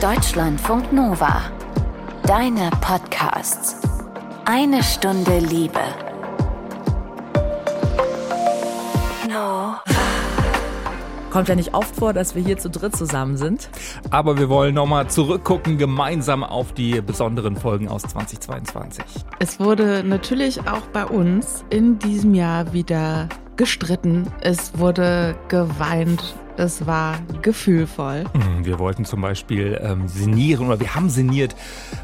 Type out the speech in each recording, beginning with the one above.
Deutschlandfunk Nova. Deine Podcasts. Eine Stunde Liebe. No. Kommt ja nicht oft vor, dass wir hier zu dritt zusammen sind. Aber wir wollen nochmal zurückgucken, gemeinsam auf die besonderen Folgen aus 2022. Es wurde natürlich auch bei uns in diesem Jahr wieder gestritten. Es wurde geweint es war gefühlvoll. Hm, wir wollten zum Beispiel ähm, sinnieren oder wir haben sinniert,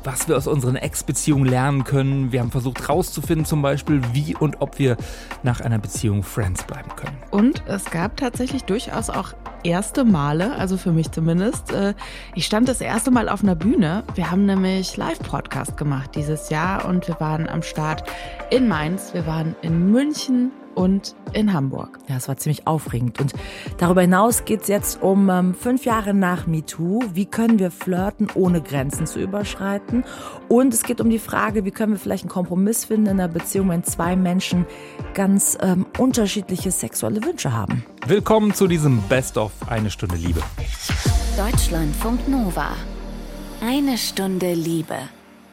was wir aus unseren Ex-Beziehungen lernen können. Wir haben versucht herauszufinden zum Beispiel, wie und ob wir nach einer Beziehung Friends bleiben können. Und es gab tatsächlich durchaus auch erste Male, also für mich zumindest. Äh, ich stand das erste Mal auf einer Bühne. Wir haben nämlich Live-Podcast gemacht dieses Jahr und wir waren am Start in Mainz, wir waren in München, und in Hamburg. Ja, es war ziemlich aufregend. Und darüber hinaus geht es jetzt um ähm, fünf Jahre nach MeToo. Wie können wir flirten, ohne Grenzen zu überschreiten? Und es geht um die Frage, wie können wir vielleicht einen Kompromiss finden in einer Beziehung, wenn zwei Menschen ganz ähm, unterschiedliche sexuelle Wünsche haben. Willkommen zu diesem Best of Eine Stunde Liebe. Deutschlandfunk Nova. Eine Stunde Liebe.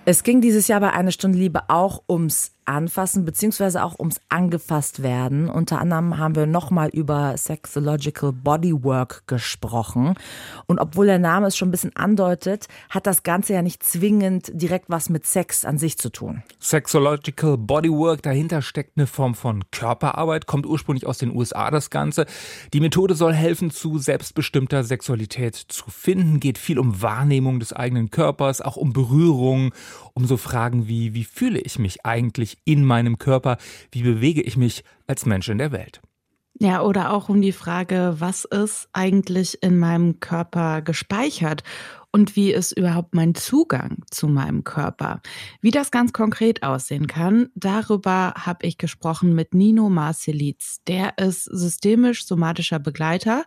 Es ging dieses Jahr bei Eine Stunde Liebe auch ums Anfassen beziehungsweise auch ums angefasst werden. Unter anderem haben wir nochmal über Sexological Bodywork gesprochen. Und obwohl der Name es schon ein bisschen andeutet, hat das Ganze ja nicht zwingend direkt was mit Sex an sich zu tun. Sexological Bodywork, dahinter steckt eine Form von Körperarbeit, kommt ursprünglich aus den USA das Ganze. Die Methode soll helfen, zu selbstbestimmter Sexualität zu finden, geht viel um Wahrnehmung des eigenen Körpers, auch um Berührung, um so Fragen wie, wie fühle ich mich eigentlich in meinem Körper? Wie bewege ich mich als Mensch in der Welt? Ja, oder auch um die Frage, was ist eigentlich in meinem Körper gespeichert und wie ist überhaupt mein Zugang zu meinem Körper. Wie das ganz konkret aussehen kann, darüber habe ich gesprochen mit Nino Marcelitz. Der ist systemisch-somatischer Begleiter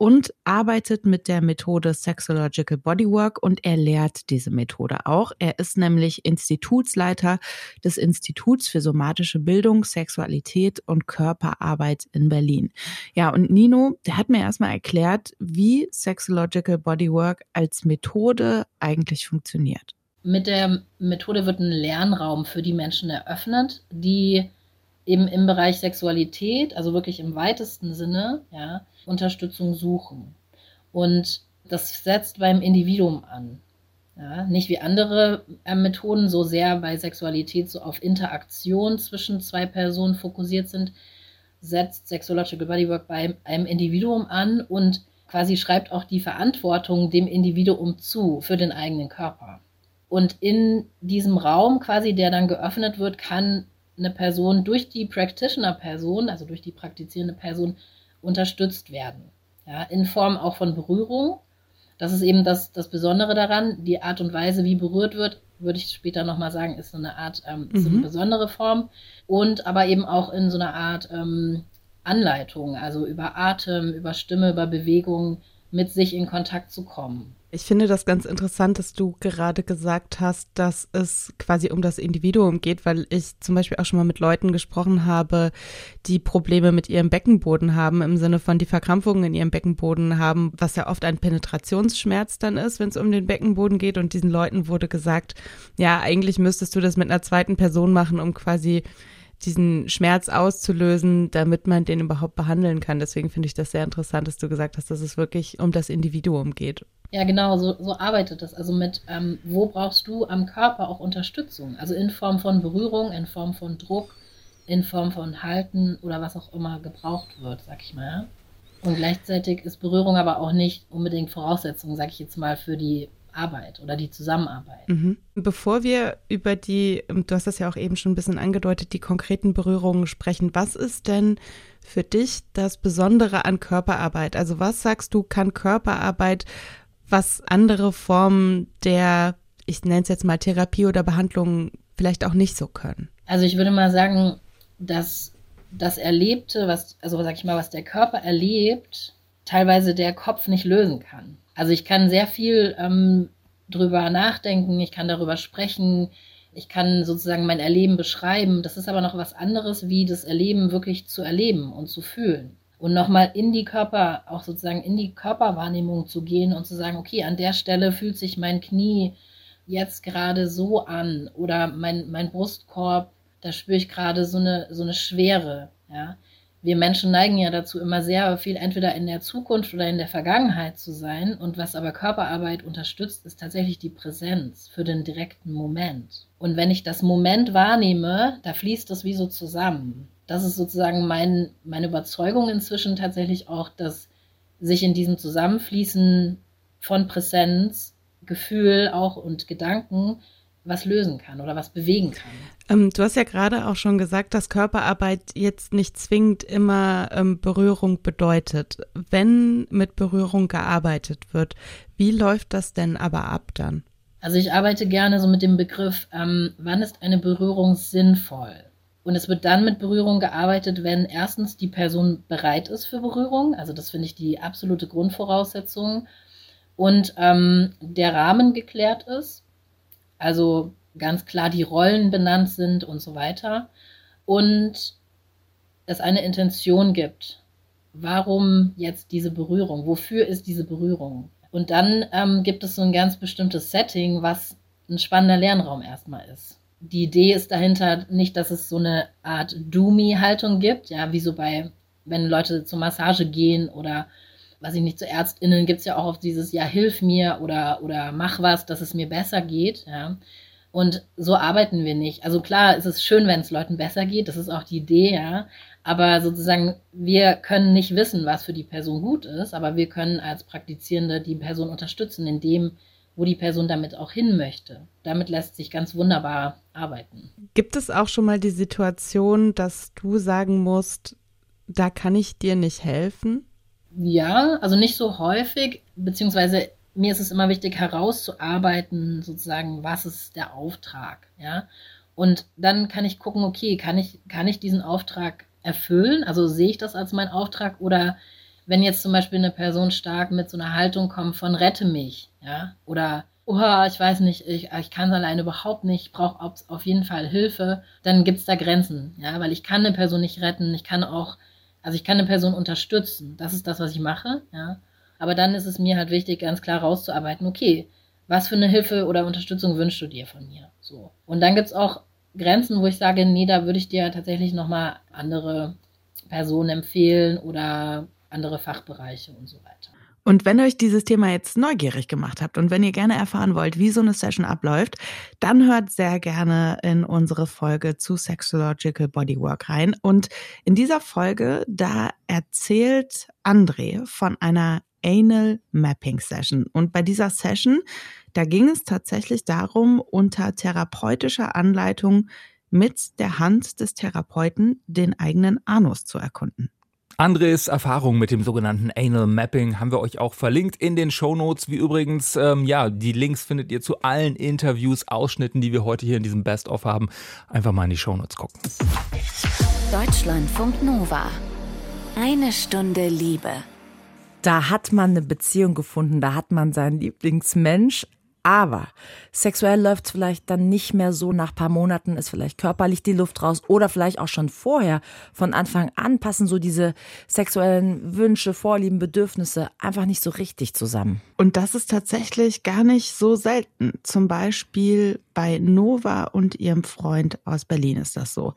und arbeitet mit der Methode Sexological Bodywork und er lehrt diese Methode auch. Er ist nämlich Institutsleiter des Instituts für somatische Bildung, Sexualität und Körperarbeit in Berlin. Ja, und Nino, der hat mir erstmal erklärt, wie Sexological Bodywork als Methode eigentlich funktioniert. Mit der Methode wird ein Lernraum für die Menschen eröffnet, die eben im Bereich Sexualität, also wirklich im weitesten Sinne, ja, Unterstützung suchen. Und das setzt beim Individuum an. Ja, nicht wie andere äh, Methoden so sehr bei Sexualität so auf Interaktion zwischen zwei Personen fokussiert sind, setzt Sexological Bodywork bei einem Individuum an und quasi schreibt auch die Verantwortung dem Individuum zu für den eigenen Körper. Und in diesem Raum quasi, der dann geöffnet wird, kann eine Person durch die Practitioner-Person, also durch die praktizierende Person, unterstützt werden. Ja, in Form auch von Berührung. Das ist eben das, das Besondere daran. Die Art und Weise, wie berührt wird, würde ich später nochmal sagen, ist so eine Art, ähm, mhm. eine besondere Form. Und aber eben auch in so einer Art ähm, Anleitung, also über Atem, über Stimme, über Bewegung mit sich in Kontakt zu kommen. Ich finde das ganz interessant, dass du gerade gesagt hast, dass es quasi um das Individuum geht, weil ich zum Beispiel auch schon mal mit Leuten gesprochen habe, die Probleme mit ihrem Beckenboden haben, im Sinne von die Verkrampfungen in ihrem Beckenboden haben, was ja oft ein Penetrationsschmerz dann ist, wenn es um den Beckenboden geht. Und diesen Leuten wurde gesagt, ja, eigentlich müsstest du das mit einer zweiten Person machen, um quasi diesen Schmerz auszulösen, damit man den überhaupt behandeln kann. Deswegen finde ich das sehr interessant, dass du gesagt hast, dass es wirklich um das Individuum geht. Ja, genau, so, so arbeitet das. Also mit, ähm, wo brauchst du am Körper auch Unterstützung? Also in Form von Berührung, in Form von Druck, in Form von Halten oder was auch immer gebraucht wird, sag ich mal. Und gleichzeitig ist Berührung aber auch nicht unbedingt Voraussetzung, sag ich jetzt mal, für die Arbeit oder die Zusammenarbeit. Mhm. Bevor wir über die, du hast das ja auch eben schon ein bisschen angedeutet, die konkreten Berührungen sprechen, was ist denn für dich das Besondere an Körperarbeit? Also was sagst du, kann Körperarbeit, was andere Formen der, ich nenne es jetzt mal Therapie oder Behandlung vielleicht auch nicht so können? Also ich würde mal sagen, dass das Erlebte, was, also sag ich mal, was der Körper erlebt, teilweise der Kopf nicht lösen kann. Also ich kann sehr viel ähm, drüber nachdenken, ich kann darüber sprechen, ich kann sozusagen mein Erleben beschreiben. Das ist aber noch was anderes, wie das Erleben wirklich zu erleben und zu fühlen. und nochmal in die Körper, auch sozusagen in die Körperwahrnehmung zu gehen und zu sagen, okay, an der Stelle fühlt sich mein Knie jetzt gerade so an oder mein, mein Brustkorb, da spüre ich gerade so eine, so eine Schwere, ja. Wir Menschen neigen ja dazu, immer sehr viel entweder in der Zukunft oder in der Vergangenheit zu sein. Und was aber Körperarbeit unterstützt, ist tatsächlich die Präsenz für den direkten Moment. Und wenn ich das Moment wahrnehme, da fließt das wie so zusammen das ist sozusagen mein, meine Überzeugung inzwischen tatsächlich auch, dass sich in diesem Zusammenfließen von Präsenz, Gefühl auch und Gedanken was lösen kann oder was bewegen kann. Ähm, du hast ja gerade auch schon gesagt, dass Körperarbeit jetzt nicht zwingend immer ähm, Berührung bedeutet. Wenn mit Berührung gearbeitet wird, wie läuft das denn aber ab dann? Also ich arbeite gerne so mit dem Begriff, ähm, wann ist eine Berührung sinnvoll? Und es wird dann mit Berührung gearbeitet, wenn erstens die Person bereit ist für Berührung. Also das finde ich die absolute Grundvoraussetzung. Und ähm, der Rahmen geklärt ist. Also ganz klar die Rollen benannt sind und so weiter. Und es eine Intention gibt. Warum jetzt diese Berührung? Wofür ist diese Berührung? Und dann ähm, gibt es so ein ganz bestimmtes Setting, was ein spannender Lernraum erstmal ist die Idee ist dahinter nicht, dass es so eine Art Do-Me-Haltung gibt, ja, wie so bei, wenn Leute zur Massage gehen oder was ich nicht, zu ÄrztInnen gibt es ja auch auf dieses, ja, hilf mir oder, oder mach was, dass es mir besser geht, ja. Und so arbeiten wir nicht. Also klar, es ist schön, wenn es Leuten besser geht, das ist auch die Idee, ja. Aber sozusagen, wir können nicht wissen, was für die Person gut ist, aber wir können als Praktizierende die Person unterstützen, indem wo die Person damit auch hin möchte. Damit lässt sich ganz wunderbar arbeiten. Gibt es auch schon mal die Situation, dass du sagen musst, da kann ich dir nicht helfen? Ja, also nicht so häufig, beziehungsweise mir ist es immer wichtig herauszuarbeiten, sozusagen, was ist der Auftrag, ja. Und dann kann ich gucken, okay, kann ich, kann ich diesen Auftrag erfüllen? Also sehe ich das als mein Auftrag oder wenn jetzt zum Beispiel eine Person stark mit so einer Haltung kommt von rette mich, ja, oder oh, ich weiß nicht, ich, ich kann es alleine überhaupt nicht, ich brauche auf, auf jeden Fall Hilfe, dann gibt es da Grenzen, ja, weil ich kann eine Person nicht retten, ich kann auch, also ich kann eine Person unterstützen, das ist das, was ich mache, ja, aber dann ist es mir halt wichtig, ganz klar rauszuarbeiten, okay, was für eine Hilfe oder Unterstützung wünschst du dir von mir, so. Und dann gibt es auch Grenzen, wo ich sage, nee, da würde ich dir tatsächlich nochmal andere Personen empfehlen oder andere Fachbereiche und so weiter. Und wenn euch dieses Thema jetzt neugierig gemacht habt und wenn ihr gerne erfahren wollt, wie so eine Session abläuft, dann hört sehr gerne in unsere Folge zu Sexological Bodywork rein. Und in dieser Folge, da erzählt André von einer Anal Mapping Session. Und bei dieser Session, da ging es tatsächlich darum, unter therapeutischer Anleitung mit der Hand des Therapeuten den eigenen Anus zu erkunden. Andres Erfahrung mit dem sogenannten Anal Mapping haben wir euch auch verlinkt in den Show Notes. Wie übrigens, ähm, ja, die Links findet ihr zu allen Interviews, Ausschnitten, die wir heute hier in diesem Best-of haben. Einfach mal in die Show Notes gucken. Deutschlandfunk Nova. Eine Stunde Liebe. Da hat man eine Beziehung gefunden, da hat man seinen Lieblingsmensch, aber sexuell läuft es vielleicht dann nicht mehr so. Nach paar Monaten ist vielleicht körperlich die Luft raus oder vielleicht auch schon vorher. Von Anfang an passen so diese sexuellen Wünsche, Vorlieben, Bedürfnisse einfach nicht so richtig zusammen. Und das ist tatsächlich gar nicht so selten. Zum Beispiel bei Nova und ihrem Freund aus Berlin ist das so.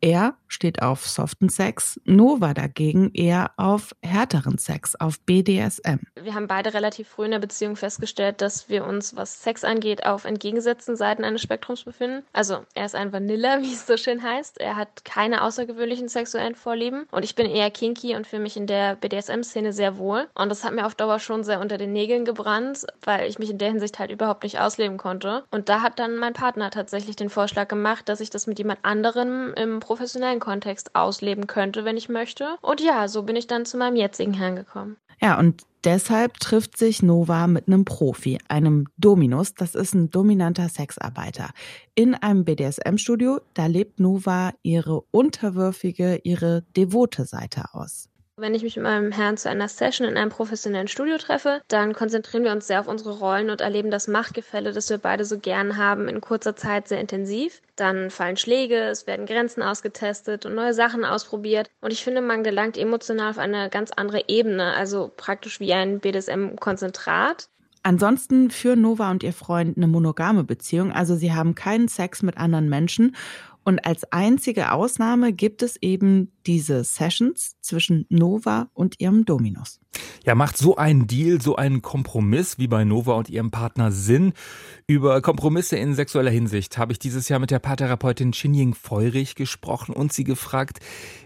Er steht auf soften Sex, Nova dagegen eher auf härteren Sex, auf BDSM. Wir haben beide relativ früh in der Beziehung festgestellt, dass wir uns, was Sex angeht, auf entgegengesetzten Seiten eines Spektrums befinden. Also er ist ein Vanilla, wie es so schön heißt. Er hat keine außergewöhnlichen sexuellen Vorlieben und ich bin eher kinky und fühle mich in der BDSM-Szene sehr wohl. Und das hat mir auf Dauer schon sehr unter den Nägeln gebrannt, weil ich mich in der Hinsicht halt überhaupt nicht ausleben konnte. Und da hat dann mein Partner tatsächlich den Vorschlag gemacht, dass ich das mit jemand anderem im professionellen Kontext ausleben könnte, wenn ich möchte. Und ja, so bin ich dann zu meinem jetzigen Herrn gekommen. Ja, und deshalb trifft sich Nova mit einem Profi, einem Dominus, das ist ein dominanter Sexarbeiter. In einem BDSM-Studio, da lebt Nova ihre unterwürfige, ihre devote Seite aus. Wenn ich mich mit meinem Herrn zu einer Session in einem professionellen Studio treffe, dann konzentrieren wir uns sehr auf unsere Rollen und erleben das Machtgefälle, das wir beide so gern haben, in kurzer Zeit sehr intensiv. Dann fallen Schläge, es werden Grenzen ausgetestet und neue Sachen ausprobiert. Und ich finde, man gelangt emotional auf eine ganz andere Ebene, also praktisch wie ein BDSM-Konzentrat. Ansonsten führen Nova und ihr Freund eine monogame Beziehung, also sie haben keinen Sex mit anderen Menschen und als einzige Ausnahme gibt es eben diese Sessions zwischen Nova und ihrem Dominus. Ja, macht so ein Deal, so einen Kompromiss wie bei Nova und ihrem Partner Sinn? Über Kompromisse in sexueller Hinsicht habe ich dieses Jahr mit der Paartherapeutin Xinying Feurich gesprochen und sie gefragt,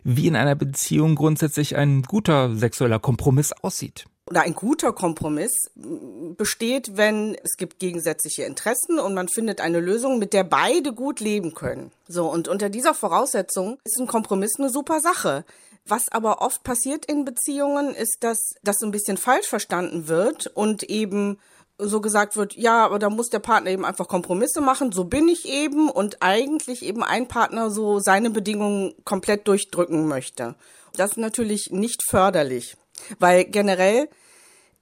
wie in einer Beziehung grundsätzlich ein guter sexueller Kompromiss aussieht oder ein guter Kompromiss besteht, wenn es gibt gegensätzliche Interessen und man findet eine Lösung, mit der beide gut leben können. So, und unter dieser Voraussetzung ist ein Kompromiss eine super Sache. Was aber oft passiert in Beziehungen, ist, dass das so ein bisschen falsch verstanden wird und eben so gesagt wird, ja, aber da muss der Partner eben einfach Kompromisse machen, so bin ich eben und eigentlich eben ein Partner so seine Bedingungen komplett durchdrücken möchte. Das ist natürlich nicht förderlich. Weil generell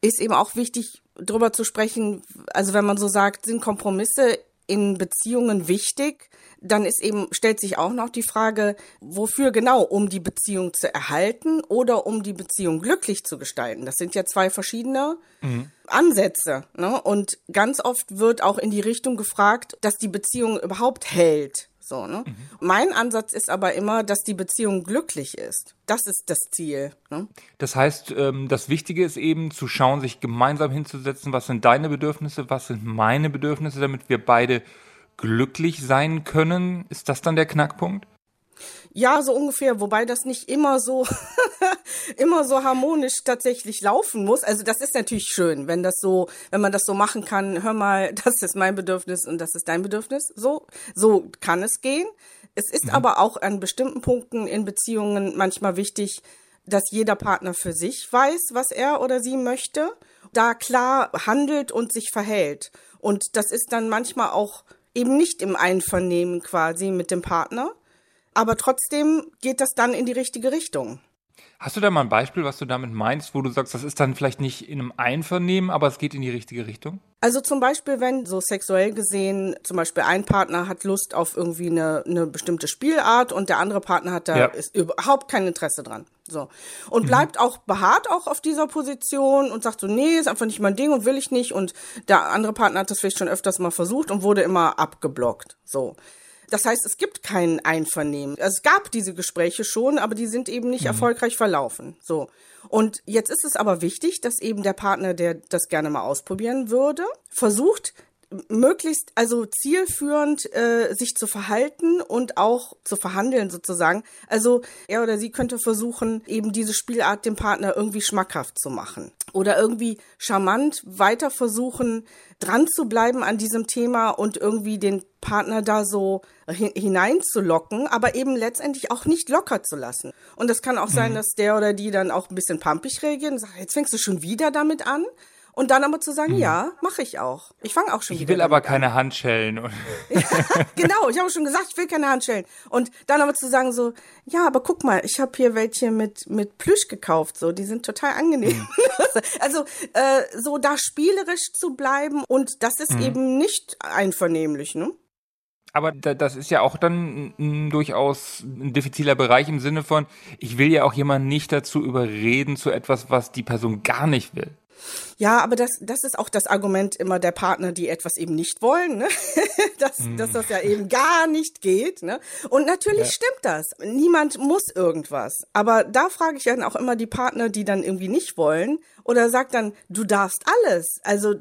ist eben auch wichtig, darüber zu sprechen, also wenn man so sagt, sind Kompromisse in Beziehungen wichtig, dann ist eben, stellt sich auch noch die Frage, wofür genau, um die Beziehung zu erhalten oder um die Beziehung glücklich zu gestalten. Das sind ja zwei verschiedene mhm. Ansätze. Ne? Und ganz oft wird auch in die Richtung gefragt, dass die Beziehung überhaupt hält. So, ne? Mhm. Mein Ansatz ist aber immer, dass die Beziehung glücklich ist. Das ist das Ziel. Ne? Das heißt, ähm, das Wichtige ist eben zu schauen, sich gemeinsam hinzusetzen, was sind deine Bedürfnisse, was sind meine Bedürfnisse, damit wir beide glücklich sein können. Ist das dann der Knackpunkt? Ja, so ungefähr, wobei das nicht immer so immer so harmonisch tatsächlich laufen muss. Also das ist natürlich schön, wenn das so, wenn man das so machen kann, hör mal, das ist mein Bedürfnis und das ist dein Bedürfnis. So, so kann es gehen. Es ist mhm. aber auch an bestimmten Punkten in Beziehungen manchmal wichtig, dass jeder Partner für sich weiß, was er oder sie möchte, da klar handelt und sich verhält. Und das ist dann manchmal auch eben nicht im Einvernehmen quasi mit dem Partner. Aber trotzdem geht das dann in die richtige Richtung. Hast du da mal ein Beispiel, was du damit meinst, wo du sagst, das ist dann vielleicht nicht in einem Einvernehmen, aber es geht in die richtige Richtung? Also zum Beispiel, wenn so sexuell gesehen, zum Beispiel ein Partner hat Lust auf irgendwie eine, eine bestimmte Spielart und der andere Partner hat da ja. ist überhaupt kein Interesse dran. So. Und mhm. bleibt auch beharrt auch auf dieser Position und sagt so, nee, ist einfach nicht mein Ding und will ich nicht. Und der andere Partner hat das vielleicht schon öfters mal versucht und wurde immer abgeblockt. So. Das heißt, es gibt kein Einvernehmen. Es gab diese Gespräche schon, aber die sind eben nicht mhm. erfolgreich verlaufen. So. Und jetzt ist es aber wichtig, dass eben der Partner, der das gerne mal ausprobieren würde, versucht, möglichst also zielführend äh, sich zu verhalten und auch zu verhandeln sozusagen. Also er oder sie könnte versuchen, eben diese Spielart dem Partner irgendwie schmackhaft zu machen oder irgendwie charmant weiter versuchen, dran zu bleiben an diesem Thema und irgendwie den Partner da so hineinzulocken, aber eben letztendlich auch nicht locker zu lassen. Und das kann auch sein, mhm. dass der oder die dann auch ein bisschen pampig reagiert und sagt, jetzt fängst du schon wieder damit an. Und dann aber zu sagen, hm. ja, mache ich auch. Ich fange auch schon ich wieder. Ich will aber keine an. Handschellen. genau, ich habe schon gesagt, ich will keine Handschellen. Und dann aber zu sagen so, ja, aber guck mal, ich habe hier welche mit mit Plüsch gekauft, so, die sind total angenehm. Hm. also äh, so da spielerisch zu bleiben und das ist hm. eben nicht einvernehmlich, ne? Aber das ist ja auch dann durchaus ein diffiziler Bereich im Sinne von, ich will ja auch jemanden nicht dazu überreden zu etwas, was die Person gar nicht will. Ja, aber das, das ist auch das Argument immer der Partner, die etwas eben nicht wollen, ne? dass, mm. dass das ja eben gar nicht geht. Ne? Und natürlich ja. stimmt das. Niemand muss irgendwas. Aber da frage ich dann auch immer die Partner, die dann irgendwie nicht wollen oder sagt dann, du darfst alles. Also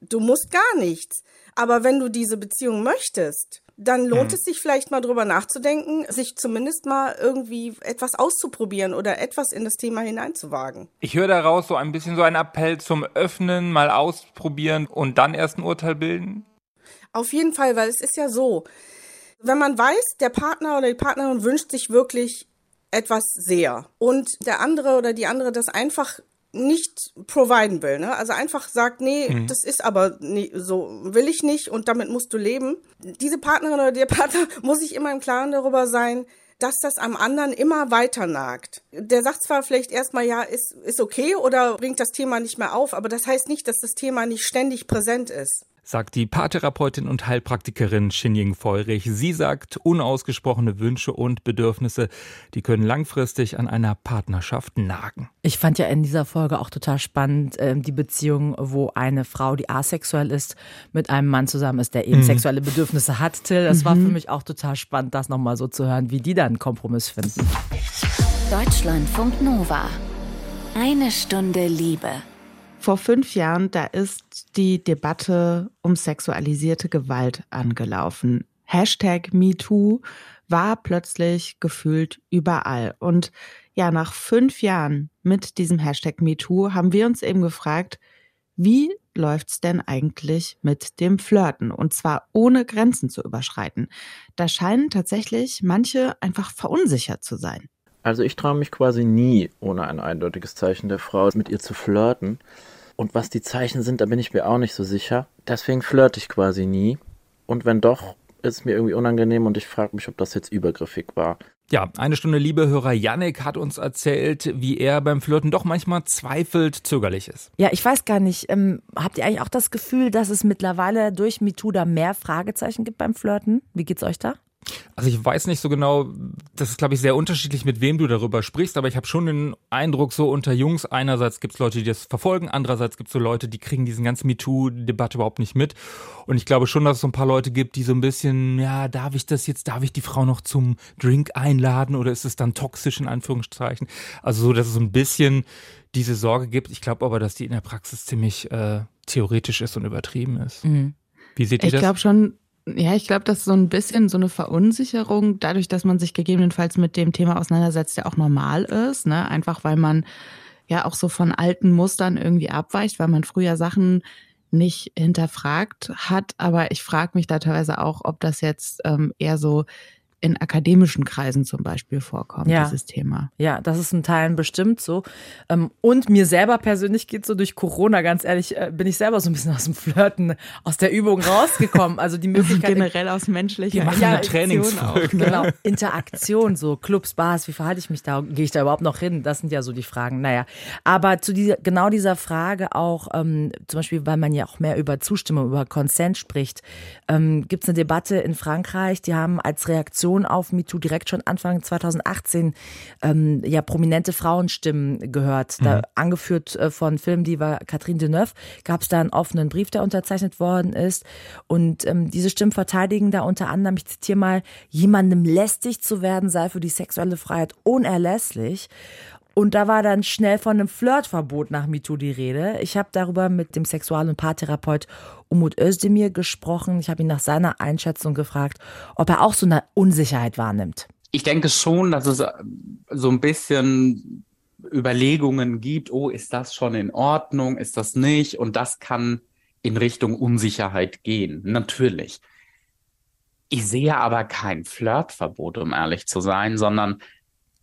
du musst gar nichts. Aber wenn du diese Beziehung möchtest, dann lohnt hm. es sich vielleicht mal drüber nachzudenken, sich zumindest mal irgendwie etwas auszuprobieren oder etwas in das Thema hineinzuwagen. Ich höre daraus so ein bisschen so einen Appell zum Öffnen, mal ausprobieren und dann erst ein Urteil bilden. Auf jeden Fall, weil es ist ja so, wenn man weiß, der Partner oder die Partnerin wünscht sich wirklich etwas sehr und der andere oder die andere das einfach nicht providen will, ne? Also einfach sagt, nee, mhm. das ist aber nie, so will ich nicht und damit musst du leben. Diese Partnerin oder der Partner muss sich immer im Klaren darüber sein, dass das am anderen immer weiter nagt. Der sagt zwar vielleicht erstmal, ja, ist, ist okay oder bringt das Thema nicht mehr auf, aber das heißt nicht, dass das Thema nicht ständig präsent ist sagt die Paartherapeutin und Heilpraktikerin Xinjing Feurich. Sie sagt, unausgesprochene Wünsche und Bedürfnisse, die können langfristig an einer Partnerschaft nagen. Ich fand ja in dieser Folge auch total spannend äh, die Beziehung, wo eine Frau, die asexuell ist, mit einem Mann zusammen ist, der eben mhm. sexuelle Bedürfnisse hat. Till, das mhm. war für mich auch total spannend, das nochmal so zu hören, wie die dann einen Kompromiss finden. Deutschlandfunk Nova. Eine Stunde Liebe. Vor fünf Jahren, da ist die Debatte um sexualisierte Gewalt angelaufen. Hashtag MeToo war plötzlich gefühlt überall. Und ja, nach fünf Jahren mit diesem Hashtag MeToo haben wir uns eben gefragt, wie läuft's denn eigentlich mit dem Flirten? Und zwar ohne Grenzen zu überschreiten. Da scheinen tatsächlich manche einfach verunsichert zu sein. Also ich traue mich quasi nie, ohne ein eindeutiges Zeichen der Frau, mit ihr zu flirten. Und was die Zeichen sind, da bin ich mir auch nicht so sicher. Deswegen flirte ich quasi nie. Und wenn doch, ist es mir irgendwie unangenehm und ich frage mich, ob das jetzt übergriffig war. Ja, eine Stunde liebe Hörer Yannick hat uns erzählt, wie er beim Flirten doch manchmal zweifelt, zögerlich ist. Ja, ich weiß gar nicht. Ähm, habt ihr eigentlich auch das Gefühl, dass es mittlerweile durch MeToo da mehr Fragezeichen gibt beim Flirten? Wie geht's euch da? Also ich weiß nicht so genau, das ist glaube ich sehr unterschiedlich, mit wem du darüber sprichst, aber ich habe schon den Eindruck, so unter Jungs, einerseits gibt es Leute, die das verfolgen, andererseits gibt es so Leute, die kriegen diesen ganzen MeToo-Debatte überhaupt nicht mit. Und ich glaube schon, dass es so ein paar Leute gibt, die so ein bisschen, ja, darf ich das jetzt, darf ich die Frau noch zum Drink einladen oder ist es dann toxisch in Anführungszeichen? Also so, dass es so ein bisschen diese Sorge gibt. Ich glaube aber, dass die in der Praxis ziemlich äh, theoretisch ist und übertrieben ist. Mhm. Wie seht ihr ich das? Ich glaube schon, ja, ich glaube, das ist so ein bisschen so eine Verunsicherung, dadurch, dass man sich gegebenenfalls mit dem Thema auseinandersetzt, der auch normal ist, ne? Einfach weil man ja auch so von alten Mustern irgendwie abweicht, weil man früher Sachen nicht hinterfragt hat. Aber ich frage mich da teilweise auch, ob das jetzt ähm, eher so in akademischen Kreisen zum Beispiel vorkommt, ja. dieses Thema. Ja, das ist in Teilen bestimmt so. Ähm, und mir selber persönlich geht so durch Corona, ganz ehrlich, äh, bin ich selber so ein bisschen aus dem Flirten, aus der Übung rausgekommen. Also die Möglichkeit. generell aus menschlicher Die machen ja, Trainingsfolge. Ne? Genau, Interaktion, so Clubs, Bars, wie verhalte ich mich da? Gehe ich da überhaupt noch hin? Das sind ja so die Fragen. Naja, aber zu dieser, genau dieser Frage auch, ähm, zum Beispiel, weil man ja auch mehr über Zustimmung, über Consent spricht, ähm, gibt es eine Debatte in Frankreich, die haben als Reaktion Reaktion auf MeToo direkt schon Anfang 2018 ähm, ja prominente Frauenstimmen gehört. Da mhm. angeführt äh, von Filmdiva Catherine Deneuve gab es da einen offenen Brief, der unterzeichnet worden ist. Und ähm, diese Stimmen verteidigen da unter anderem, ich zitiere mal, jemandem lästig zu werden sei für die sexuelle Freiheit unerlässlich. Und da war dann schnell von einem Flirtverbot nach MeToo die Rede. Ich habe darüber mit dem Sexual- und Paartherapeut Umut Özdemir gesprochen. Ich habe ihn nach seiner Einschätzung gefragt, ob er auch so eine Unsicherheit wahrnimmt. Ich denke schon, dass es äh, so ein bisschen Überlegungen gibt, oh, ist das schon in Ordnung, ist das nicht? Und das kann in Richtung Unsicherheit gehen, natürlich. Ich sehe aber kein Flirtverbot, um ehrlich zu sein, sondern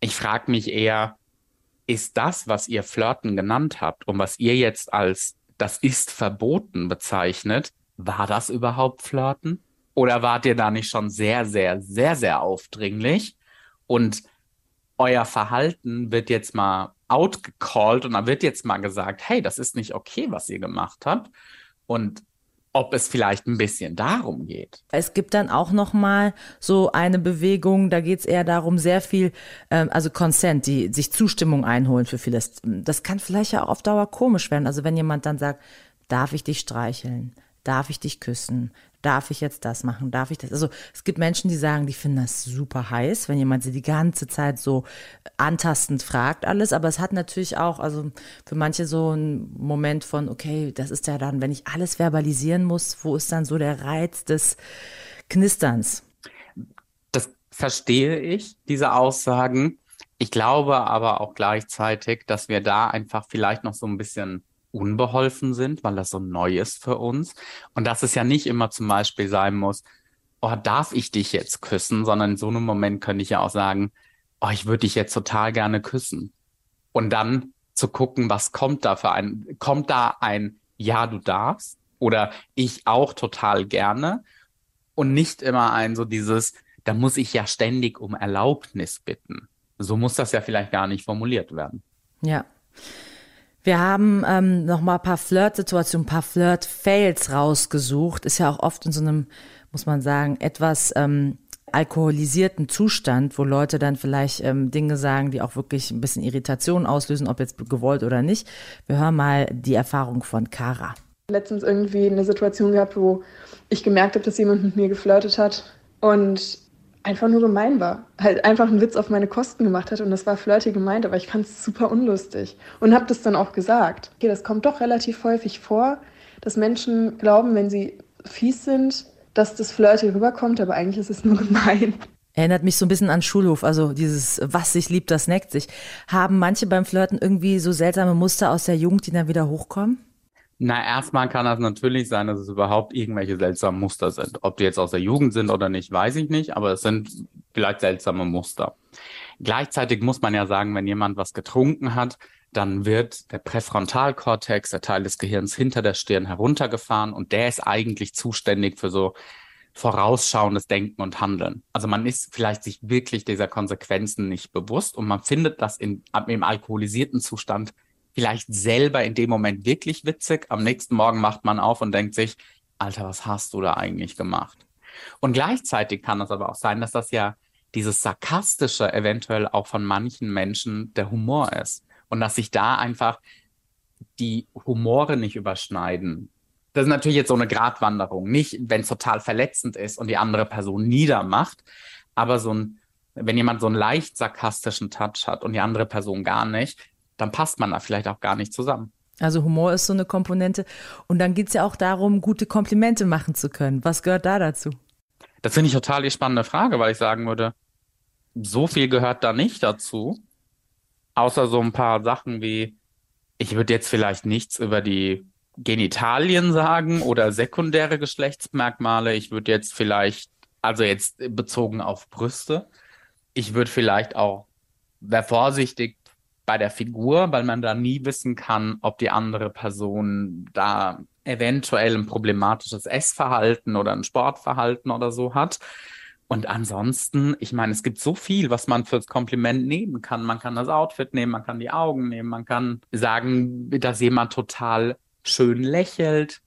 ich frage mich eher, ist das, was ihr Flirten genannt habt und was ihr jetzt als das ist verboten bezeichnet, war das überhaupt Flirten? Oder wart ihr da nicht schon sehr, sehr, sehr, sehr aufdringlich und euer Verhalten wird jetzt mal outgecalled und da wird jetzt mal gesagt, hey, das ist nicht okay, was ihr gemacht habt. Und ob es vielleicht ein bisschen darum geht. Es gibt dann auch noch mal so eine Bewegung, da geht es eher darum, sehr viel, ähm, also Consent, die sich Zustimmung einholen für vieles. Das kann vielleicht ja auch auf Dauer komisch werden. Also wenn jemand dann sagt, darf ich dich streicheln? Darf ich dich küssen? Darf ich jetzt das machen, darf ich das? Also es gibt Menschen, die sagen, die finden das super heiß, wenn jemand sie die ganze Zeit so antastend fragt alles, aber es hat natürlich auch, also für manche so einen Moment von, okay, das ist ja dann, wenn ich alles verbalisieren muss, wo ist dann so der Reiz des Knisterns? Das verstehe ich, diese Aussagen. Ich glaube aber auch gleichzeitig, dass wir da einfach vielleicht noch so ein bisschen unbeholfen sind, weil das so neu ist für uns. Und dass es ja nicht immer zum Beispiel sein muss, oh, darf ich dich jetzt küssen, sondern in so einem Moment könnte ich ja auch sagen, oh, ich würde dich jetzt total gerne küssen. Und dann zu gucken, was kommt da für ein, kommt da ein Ja, du darfst oder ich auch total gerne und nicht immer ein so dieses, dann muss ich ja ständig um Erlaubnis bitten. So muss das ja vielleicht gar nicht formuliert werden. Ja. Wir haben ähm, noch mal ein paar Flirt-Situationen, ein paar Flirt-Fails rausgesucht. Ist ja auch oft in so einem, muss man sagen, etwas ähm, alkoholisierten Zustand, wo Leute dann vielleicht ähm, Dinge sagen, die auch wirklich ein bisschen Irritation auslösen, ob jetzt gewollt oder nicht. Wir hören mal die Erfahrung von Kara. Letztens irgendwie eine Situation gehabt, wo ich gemerkt habe, dass jemand mit mir geflirtet hat und einfach nur gemein war. Halt einfach einen Witz auf meine Kosten gemacht hat und das war flirty gemeint, aber ich fand es super unlustig und habe das dann auch gesagt. Okay, das kommt doch relativ häufig vor, dass Menschen glauben, wenn sie fies sind, dass das flirty rüberkommt, aber eigentlich ist es nur gemein. Erinnert mich so ein bisschen an Schulhof, also dieses was sich liebt, das neckt sich. Haben manche beim Flirten irgendwie so seltsame Muster aus der Jugend, die dann wieder hochkommen? Na, erstmal kann das natürlich sein, dass es überhaupt irgendwelche seltsamen Muster sind. Ob die jetzt aus der Jugend sind oder nicht, weiß ich nicht, aber es sind vielleicht seltsame Muster. Gleichzeitig muss man ja sagen, wenn jemand was getrunken hat, dann wird der Präfrontalkortex, der Teil des Gehirns hinter der Stirn heruntergefahren und der ist eigentlich zuständig für so vorausschauendes Denken und Handeln. Also man ist vielleicht sich wirklich dieser Konsequenzen nicht bewusst und man findet das in, im alkoholisierten Zustand vielleicht selber in dem Moment wirklich witzig. Am nächsten Morgen macht man auf und denkt sich, Alter, was hast du da eigentlich gemacht? Und gleichzeitig kann es aber auch sein, dass das ja dieses Sarkastische eventuell auch von manchen Menschen der Humor ist und dass sich da einfach die Humore nicht überschneiden. Das ist natürlich jetzt so eine Gratwanderung. Nicht, wenn es total verletzend ist und die andere Person niedermacht, aber so ein, wenn jemand so einen leicht sarkastischen Touch hat und die andere Person gar nicht, dann passt man da vielleicht auch gar nicht zusammen. Also Humor ist so eine Komponente. Und dann geht es ja auch darum, gute Komplimente machen zu können. Was gehört da dazu? Das finde ich total die spannende Frage, weil ich sagen würde, so viel gehört da nicht dazu. Außer so ein paar Sachen wie, ich würde jetzt vielleicht nichts über die Genitalien sagen oder sekundäre Geschlechtsmerkmale. Ich würde jetzt vielleicht, also jetzt bezogen auf Brüste, ich würde vielleicht auch, wäre vorsichtig bei der Figur, weil man da nie wissen kann, ob die andere Person da eventuell ein problematisches Essverhalten oder ein Sportverhalten oder so hat. Und ansonsten, ich meine, es gibt so viel, was man fürs Kompliment nehmen kann. Man kann das Outfit nehmen, man kann die Augen nehmen, man kann sagen, dass jemand total schön lächelt.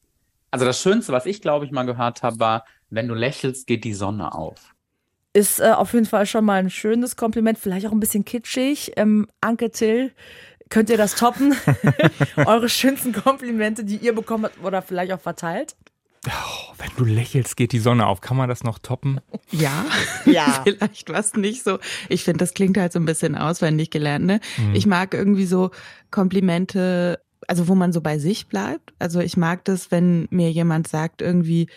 Also das Schönste, was ich glaube ich mal gehört habe, war, wenn du lächelst, geht die Sonne auf. Ist äh, auf jeden Fall schon mal ein schönes Kompliment, vielleicht auch ein bisschen kitschig. Ähm, Anke Till, könnt ihr das toppen? Eure schönsten Komplimente, die ihr bekommen habt oder vielleicht auch verteilt? Oh, wenn du lächelst, geht die Sonne auf. Kann man das noch toppen? Ja, ja. vielleicht was nicht so. Ich finde, das klingt halt so ein bisschen auswendig gelernt. Ne? Mhm. Ich mag irgendwie so Komplimente, also wo man so bei sich bleibt. Also ich mag das, wenn mir jemand sagt irgendwie,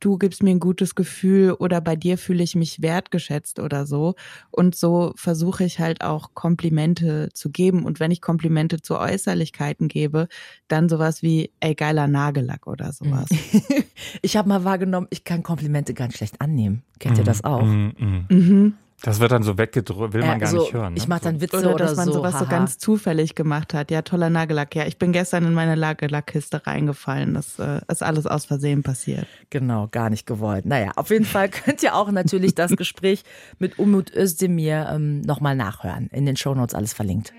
du gibst mir ein gutes Gefühl oder bei dir fühle ich mich wertgeschätzt oder so. Und so versuche ich halt auch Komplimente zu geben. Und wenn ich Komplimente zu Äußerlichkeiten gebe, dann sowas wie, ey, geiler Nagellack oder sowas. ich habe mal wahrgenommen, ich kann Komplimente ganz schlecht annehmen. Kennt ihr mhm, das auch? Mm. Mhm. Das wird dann so weggedrückt, will man gar so, nicht hören. Ne? Ich mache dann Witze oder, oder dass man so, sowas haha. so ganz zufällig gemacht hat. Ja, toller Nagellack. Ja, ich bin gestern in meine Nagellackkiste reingefallen. Das äh, ist alles aus Versehen passiert. Genau, gar nicht gewollt. Naja, auf jeden Fall könnt ihr auch natürlich das Gespräch mit Umut Özdemir ähm, nochmal nachhören. In den Shownotes alles verlinkt.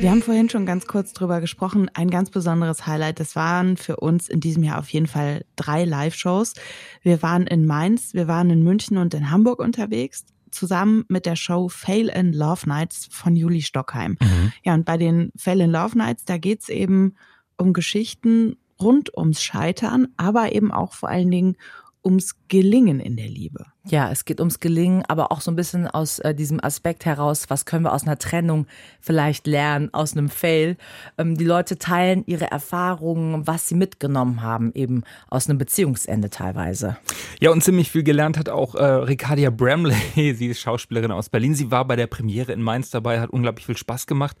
Wir haben vorhin schon ganz kurz drüber gesprochen. Ein ganz besonderes Highlight, das waren für uns in diesem Jahr auf jeden Fall drei Live-Shows. Wir waren in Mainz, wir waren in München und in Hamburg unterwegs zusammen mit der Show Fail in Love Nights von Juli Stockheim. Mhm. Ja, und bei den Fail in Love Nights, da geht's eben um Geschichten rund ums Scheitern, aber eben auch vor allen Dingen ums Gelingen in der Liebe. Ja, es geht ums Gelingen, aber auch so ein bisschen aus äh, diesem Aspekt heraus, was können wir aus einer Trennung vielleicht lernen, aus einem Fail. Ähm, die Leute teilen ihre Erfahrungen, was sie mitgenommen haben, eben aus einem Beziehungsende teilweise. Ja, und ziemlich viel gelernt hat auch äh, Ricardia Bramley, sie ist Schauspielerin aus Berlin. Sie war bei der Premiere in Mainz dabei, hat unglaublich viel Spaß gemacht.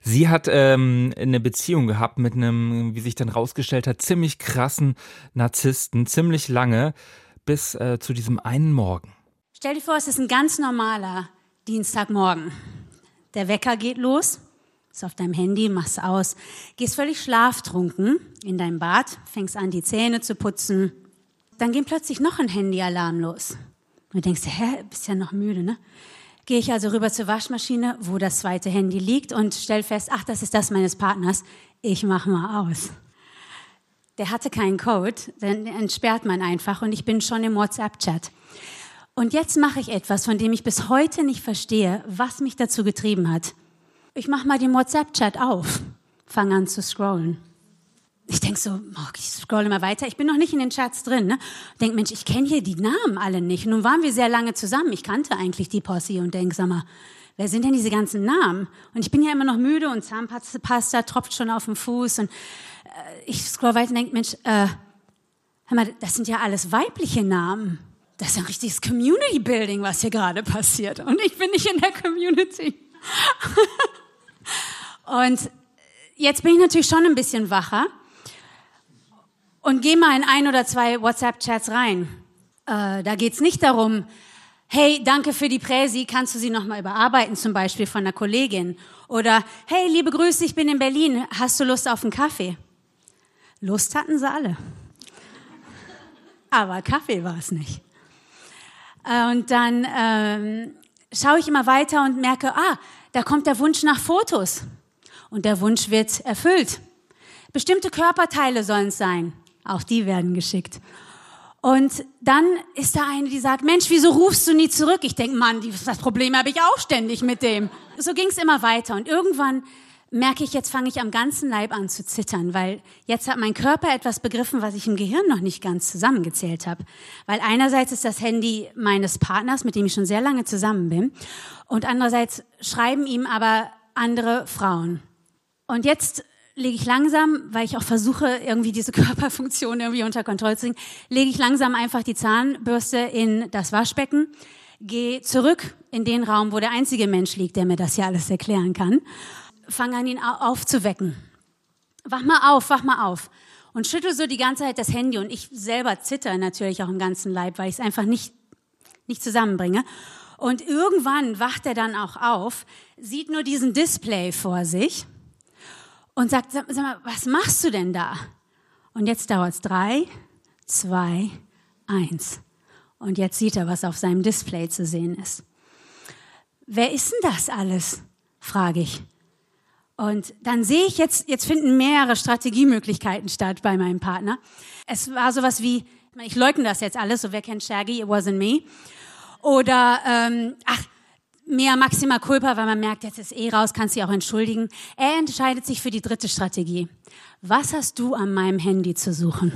Sie hat ähm, eine Beziehung gehabt mit einem, wie sich dann rausgestellt hat, ziemlich krassen Narzissten, ziemlich lange bis äh, zu diesem einen Morgen. Stell dir vor, es ist ein ganz normaler Dienstagmorgen. Der Wecker geht los, ist auf deinem Handy, machst aus, gehst völlig schlaftrunken in dein Bad, fängst an, die Zähne zu putzen. Dann geht plötzlich noch ein Handyalarm los. Du denkst, hä, bist ja noch müde, ne? Gehe ich also rüber zur Waschmaschine, wo das zweite Handy liegt und stell fest, ach, das ist das meines Partners. Ich mach mal aus. Der hatte keinen Code, dann entsperrt man einfach und ich bin schon im WhatsApp-Chat. Und jetzt mache ich etwas, von dem ich bis heute nicht verstehe, was mich dazu getrieben hat. Ich mache mal den WhatsApp-Chat auf, fange an zu scrollen. Ich denk so, ich scrolle mal weiter. Ich bin noch nicht in den Chats drin. Ne? Denk, Mensch, ich kenne hier die Namen alle nicht. Nun waren wir sehr lange zusammen. Ich kannte eigentlich die Posse und denk, sag mal, wer sind denn diese ganzen Namen? Und ich bin ja immer noch müde und Zahnpasta tropft schon auf dem Fuß. Und ich scroll weiter und denk, Mensch, äh, hör mal, das sind ja alles weibliche Namen das ist ein richtiges Community Building, was hier gerade passiert. Und ich bin nicht in der Community. und jetzt bin ich natürlich schon ein bisschen wacher und gehe mal in ein oder zwei WhatsApp-Chats rein. Äh, da geht's nicht darum, hey, danke für die Präsi, kannst du sie nochmal überarbeiten, zum Beispiel von einer Kollegin. Oder, hey, liebe Grüße, ich bin in Berlin, hast du Lust auf einen Kaffee? Lust hatten sie alle. Aber Kaffee war es nicht. Äh, und dann ähm, schaue ich immer weiter und merke, ah, da kommt der Wunsch nach Fotos. Und der Wunsch wird erfüllt. Bestimmte Körperteile sollen es sein. Auch die werden geschickt. Und dann ist da eine, die sagt, Mensch, wieso rufst du nie zurück? Ich denke, Mann, das Problem habe ich auch ständig mit dem. So ging es immer weiter. Und irgendwann merke ich, jetzt fange ich am ganzen Leib an zu zittern, weil jetzt hat mein Körper etwas begriffen, was ich im Gehirn noch nicht ganz zusammengezählt habe. Weil einerseits ist das Handy meines Partners, mit dem ich schon sehr lange zusammen bin, und andererseits schreiben ihm aber andere Frauen. Und jetzt lege ich langsam, weil ich auch versuche, irgendwie diese Körperfunktion irgendwie unter Kontrolle zu bringen, lege ich langsam einfach die Zahnbürste in das Waschbecken, gehe zurück in den Raum, wo der einzige Mensch liegt, der mir das hier alles erklären kann fange an, ihn aufzuwecken. Wach mal auf, wach mal auf. Und schüttel so die ganze Zeit das Handy und ich selber zitter natürlich auch im ganzen Leib, weil ich es einfach nicht, nicht zusammenbringe. Und irgendwann wacht er dann auch auf, sieht nur diesen Display vor sich und sagt, sag, sag mal, was machst du denn da? Und jetzt dauert es drei, zwei, eins. Und jetzt sieht er, was auf seinem Display zu sehen ist. Wer ist denn das alles? frage ich. Und dann sehe ich jetzt, jetzt finden mehrere Strategiemöglichkeiten statt bei meinem Partner. Es war sowas wie, ich leugne das jetzt alles, so wer kennt Shaggy, it wasn't me. Oder, ähm, ach, mehr Maxima Culpa, weil man merkt, jetzt ist eh raus, kannst du auch entschuldigen. Er entscheidet sich für die dritte Strategie. Was hast du an meinem Handy zu suchen?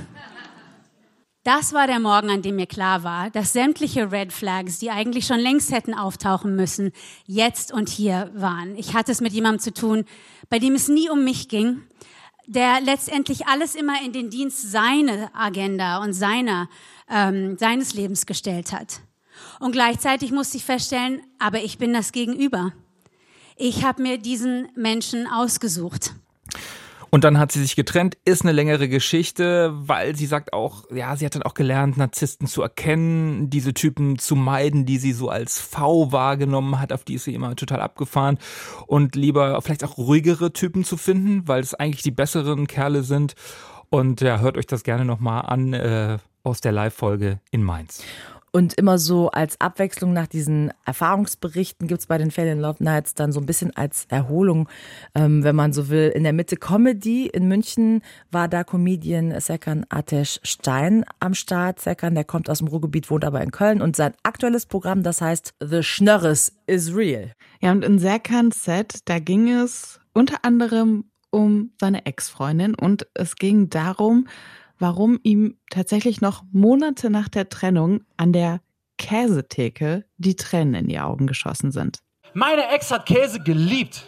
Das war der Morgen, an dem mir klar war, dass sämtliche Red Flags, die eigentlich schon längst hätten auftauchen müssen, jetzt und hier waren. Ich hatte es mit jemandem zu tun, bei dem es nie um mich ging, der letztendlich alles immer in den Dienst seiner Agenda und seiner, ähm, seines Lebens gestellt hat. Und gleichzeitig musste ich feststellen, aber ich bin das Gegenüber. Ich habe mir diesen Menschen ausgesucht. Und dann hat sie sich getrennt, ist eine längere Geschichte, weil sie sagt auch, ja, sie hat dann auch gelernt, Narzissten zu erkennen, diese Typen zu meiden, die sie so als V wahrgenommen hat, auf die ist sie immer total abgefahren und lieber vielleicht auch ruhigere Typen zu finden, weil es eigentlich die besseren Kerle sind. Und ja, hört euch das gerne nochmal an äh, aus der Live-Folge in Mainz. Und immer so als Abwechslung nach diesen Erfahrungsberichten gibt es bei den Fällen Love Nights dann so ein bisschen als Erholung, ähm, wenn man so will. In der Mitte Comedy. In München war da Comedian Serkan Atesh Stein am Start. Serkan, der kommt aus dem Ruhrgebiet, wohnt aber in Köln. Und sein aktuelles Programm, das heißt The Schnörres is Real. Ja, und in Serkans Set, da ging es unter anderem um seine Ex-Freundin und es ging darum, warum ihm tatsächlich noch Monate nach der Trennung an der Käsetheke die Tränen in die Augen geschossen sind. Meine Ex hat Käse geliebt.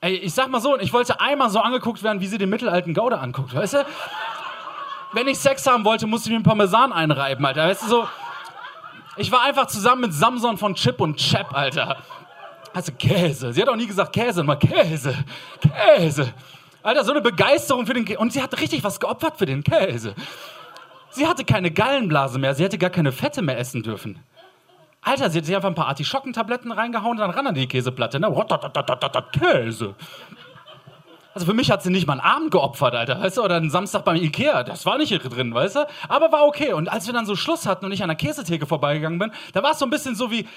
Ey, ich sag mal so, ich wollte einmal so angeguckt werden, wie sie den mittelalten Gouda anguckt, weißt du? Wenn ich Sex haben wollte, musste ich mir einen Parmesan einreiben, Alter, weißt du so. Ich war einfach zusammen mit Samson von Chip und Chap, Alter. Also Käse. Sie hat auch nie gesagt Käse, immer Käse. Käse. Alter, so eine Begeisterung für den Käse. Und sie hat richtig was geopfert für den Käse. Sie hatte keine Gallenblase mehr, sie hätte gar keine Fette mehr essen dürfen. Alter, sie hat sich einfach ein paar Artischockentabletten reingehauen und dann ran an die Käseplatte, ne? Käse. Also für mich hat sie nicht mal einen Abend geopfert, Alter, weißt du, oder einen Samstag beim Ikea, das war nicht drin, weißt du, aber war okay. Und als wir dann so Schluss hatten und ich an der Käsetheke vorbeigegangen bin, da war es so ein bisschen so wie,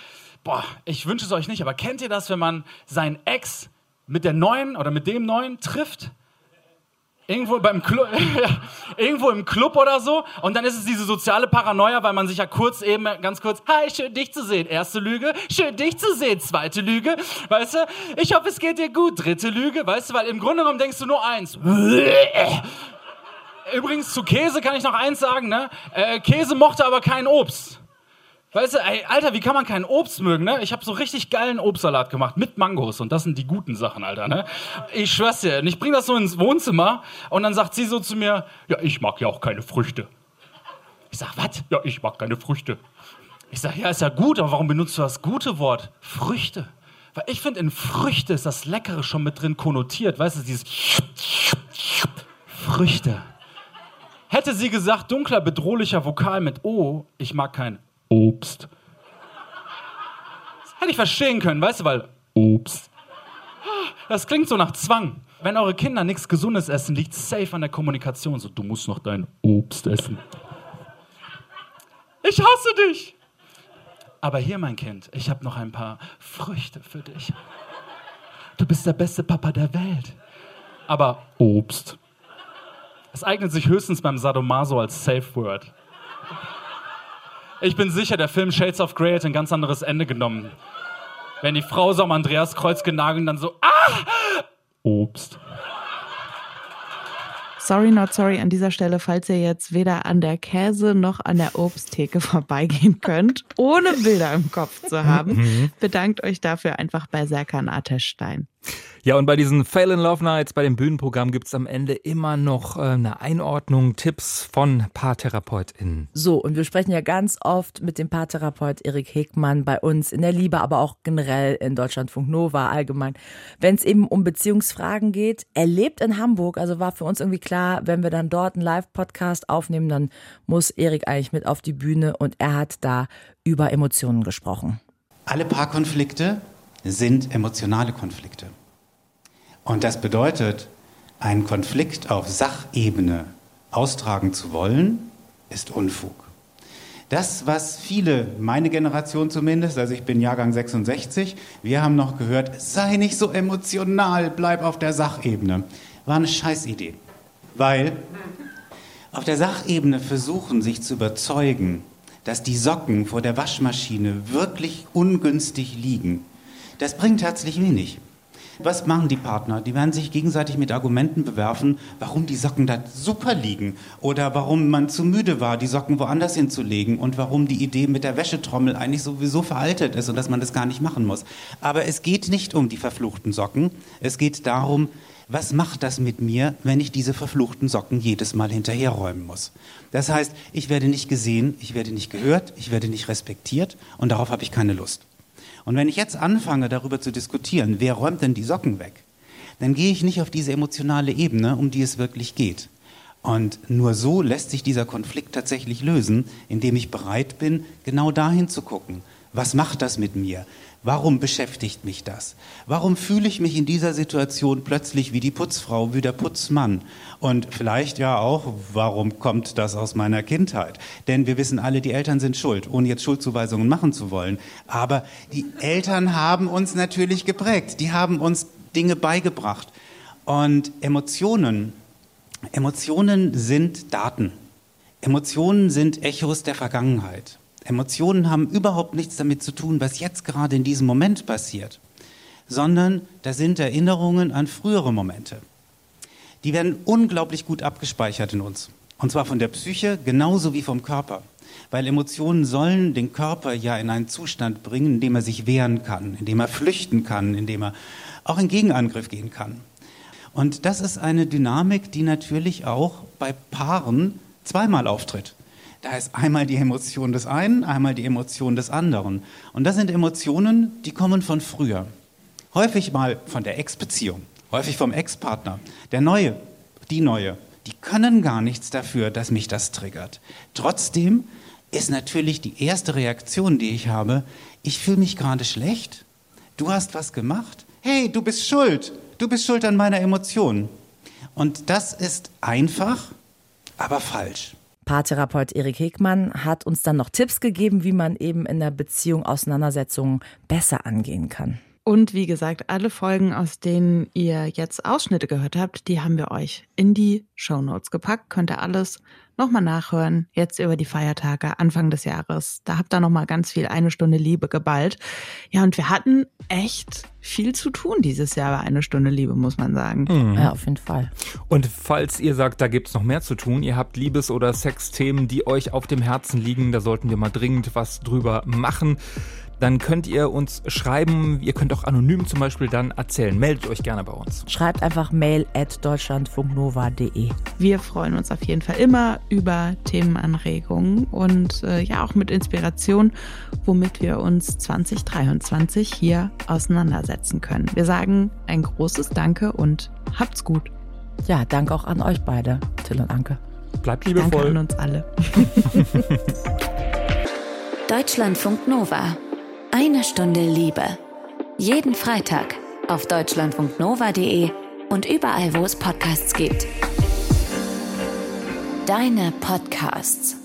boah, ich wünsche es euch nicht, aber kennt ihr das, wenn man seinen Ex mit der neuen oder mit dem neuen trifft? Irgendwo, beim Club, irgendwo im Club oder so. Und dann ist es diese soziale Paranoia, weil man sich ja kurz eben, ganz kurz, hi, schön dich zu sehen. Erste Lüge, schön dich zu sehen. Zweite Lüge, weißt du, ich hoffe, es geht dir gut. Dritte Lüge, weißt du, weil im Grunde genommen denkst du nur eins. Übrigens, zu Käse kann ich noch eins sagen, ne? Äh, Käse mochte aber kein Obst. Weißt du, ey, Alter, wie kann man kein Obst mögen, ne? Ich habe so richtig geilen Obstsalat gemacht mit Mangos und das sind die guten Sachen, Alter, ne? Ich schwör's dir, und ich bring das so ins Wohnzimmer und dann sagt sie so zu mir, ja, ich mag ja auch keine Früchte. Ich sag, was? Ja, ich mag keine Früchte. Ich sag, ja, ist ja gut, aber warum benutzt du das gute Wort Früchte? Weil ich finde, in Früchte ist das Leckere schon mit drin konnotiert, weißt du, dieses Früchte. Hätte sie gesagt, dunkler, bedrohlicher Vokal mit O, ich mag kein Obst. Das hätte ich verstehen können, weißt du, weil Obst. Das klingt so nach Zwang. Wenn eure Kinder nichts Gesundes essen, liegt safe an der Kommunikation. So, du musst noch dein Obst essen. Ich hasse dich. Aber hier, mein Kind, ich habe noch ein paar Früchte für dich. Du bist der beste Papa der Welt. Aber Obst. Es eignet sich höchstens beim Sadomaso als Safe Word. Ich bin sicher, der Film Shades of Grey hätte ein ganz anderes Ende genommen. Wenn die Frau so am Andreaskreuz genagelt dann so, ah! Obst. Sorry, not sorry an dieser Stelle, falls ihr jetzt weder an der Käse noch an der Obsttheke vorbeigehen könnt, ohne Bilder im Kopf zu haben. Mhm. Bedankt euch dafür einfach bei Serkan Atestein. Ja, und bei diesen Fail in Love Nights, bei dem Bühnenprogramm gibt's am Ende immer noch äh, eine Einordnung, Tipps von PaartherapeutInnen. So, und wir sprechen ja ganz oft mit dem Paartherapeut Erik Hegmann bei uns in der Liebe, aber auch generell in Deutschlandfunk Nova allgemein, wenn es eben um Beziehungsfragen geht. Er lebt in Hamburg, also war für uns irgendwie klar, wenn wir dann dort einen Live-Podcast aufnehmen, dann muss Erik eigentlich mit auf die Bühne und er hat da über Emotionen gesprochen. Alle Paarkonflikte sind emotionale Konflikte. Und das bedeutet, einen Konflikt auf Sachebene austragen zu wollen, ist Unfug. Das, was viele, meine Generation zumindest, also ich bin Jahrgang 66, wir haben noch gehört, sei nicht so emotional, bleib auf der Sachebene. War eine Scheißidee. Weil auf der Sachebene versuchen, sich zu überzeugen, dass die Socken vor der Waschmaschine wirklich ungünstig liegen, das bringt herzlich wenig. Was machen die Partner? Die werden sich gegenseitig mit Argumenten bewerfen, warum die Socken da super liegen oder warum man zu müde war, die Socken woanders hinzulegen und warum die Idee mit der Wäschetrommel eigentlich sowieso veraltet ist und dass man das gar nicht machen muss. Aber es geht nicht um die verfluchten Socken. Es geht darum, was macht das mit mir, wenn ich diese verfluchten Socken jedes Mal hinterherräumen muss? Das heißt, ich werde nicht gesehen, ich werde nicht gehört, ich werde nicht respektiert und darauf habe ich keine Lust. Und wenn ich jetzt anfange, darüber zu diskutieren, wer räumt denn die Socken weg, dann gehe ich nicht auf diese emotionale Ebene, um die es wirklich geht. Und nur so lässt sich dieser Konflikt tatsächlich lösen, indem ich bereit bin, genau dahin zu gucken. Was macht das mit mir? Warum beschäftigt mich das? Warum fühle ich mich in dieser Situation plötzlich wie die Putzfrau, wie der Putzmann? Und vielleicht ja auch, warum kommt das aus meiner Kindheit? Denn wir wissen alle, die Eltern sind schuld, ohne jetzt Schuldzuweisungen machen zu wollen. Aber die Eltern haben uns natürlich geprägt. Die haben uns Dinge beigebracht. Und Emotionen, Emotionen sind Daten. Emotionen sind Echos der Vergangenheit. Emotionen haben überhaupt nichts damit zu tun, was jetzt gerade in diesem Moment passiert, sondern da sind Erinnerungen an frühere Momente. Die werden unglaublich gut abgespeichert in uns. Und zwar von der Psyche genauso wie vom Körper. Weil Emotionen sollen den Körper ja in einen Zustand bringen, in dem er sich wehren kann, in dem er flüchten kann, in dem er auch in Gegenangriff gehen kann. Und das ist eine Dynamik, die natürlich auch bei Paaren zweimal auftritt. Da ist einmal die Emotion des einen, einmal die Emotion des anderen. Und das sind Emotionen, die kommen von früher. Häufig mal von der Ex-Beziehung, häufig vom Ex-Partner. Der Neue, die Neue, die können gar nichts dafür, dass mich das triggert. Trotzdem ist natürlich die erste Reaktion, die ich habe, ich fühle mich gerade schlecht, du hast was gemacht, hey, du bist schuld, du bist schuld an meiner Emotion. Und das ist einfach, aber falsch. Paartherapeut Erik Hegmann hat uns dann noch Tipps gegeben, wie man eben in der Beziehung Auseinandersetzungen besser angehen kann. Und wie gesagt, alle Folgen, aus denen ihr jetzt Ausschnitte gehört habt, die haben wir euch in die Show Notes gepackt. Könnt ihr alles nochmal nachhören, jetzt über die Feiertage, Anfang des Jahres. Da habt ihr nochmal ganz viel eine Stunde Liebe geballt. Ja, und wir hatten echt viel zu tun dieses Jahr bei eine Stunde Liebe, muss man sagen. Mhm. Ja, auf jeden Fall. Und falls ihr sagt, da gibt's noch mehr zu tun, ihr habt Liebes- oder Sexthemen, die euch auf dem Herzen liegen, da sollten wir mal dringend was drüber machen dann könnt ihr uns schreiben. Ihr könnt auch anonym zum Beispiel dann erzählen. Meldet euch gerne bei uns. Schreibt einfach mail at deutschlandfunknova.de. Wir freuen uns auf jeden Fall immer über Themenanregungen und äh, ja auch mit Inspiration, womit wir uns 2023 hier auseinandersetzen können. Wir sagen ein großes Danke und habt's gut. Ja, danke auch an euch beide, Till und Anke. Bleibt liebevoll. Danke an uns alle. Deutschlandfunk Nova. Eine Stunde Liebe. Jeden Freitag auf deutschlandfunknova.de und überall, wo es Podcasts gibt. Deine Podcasts.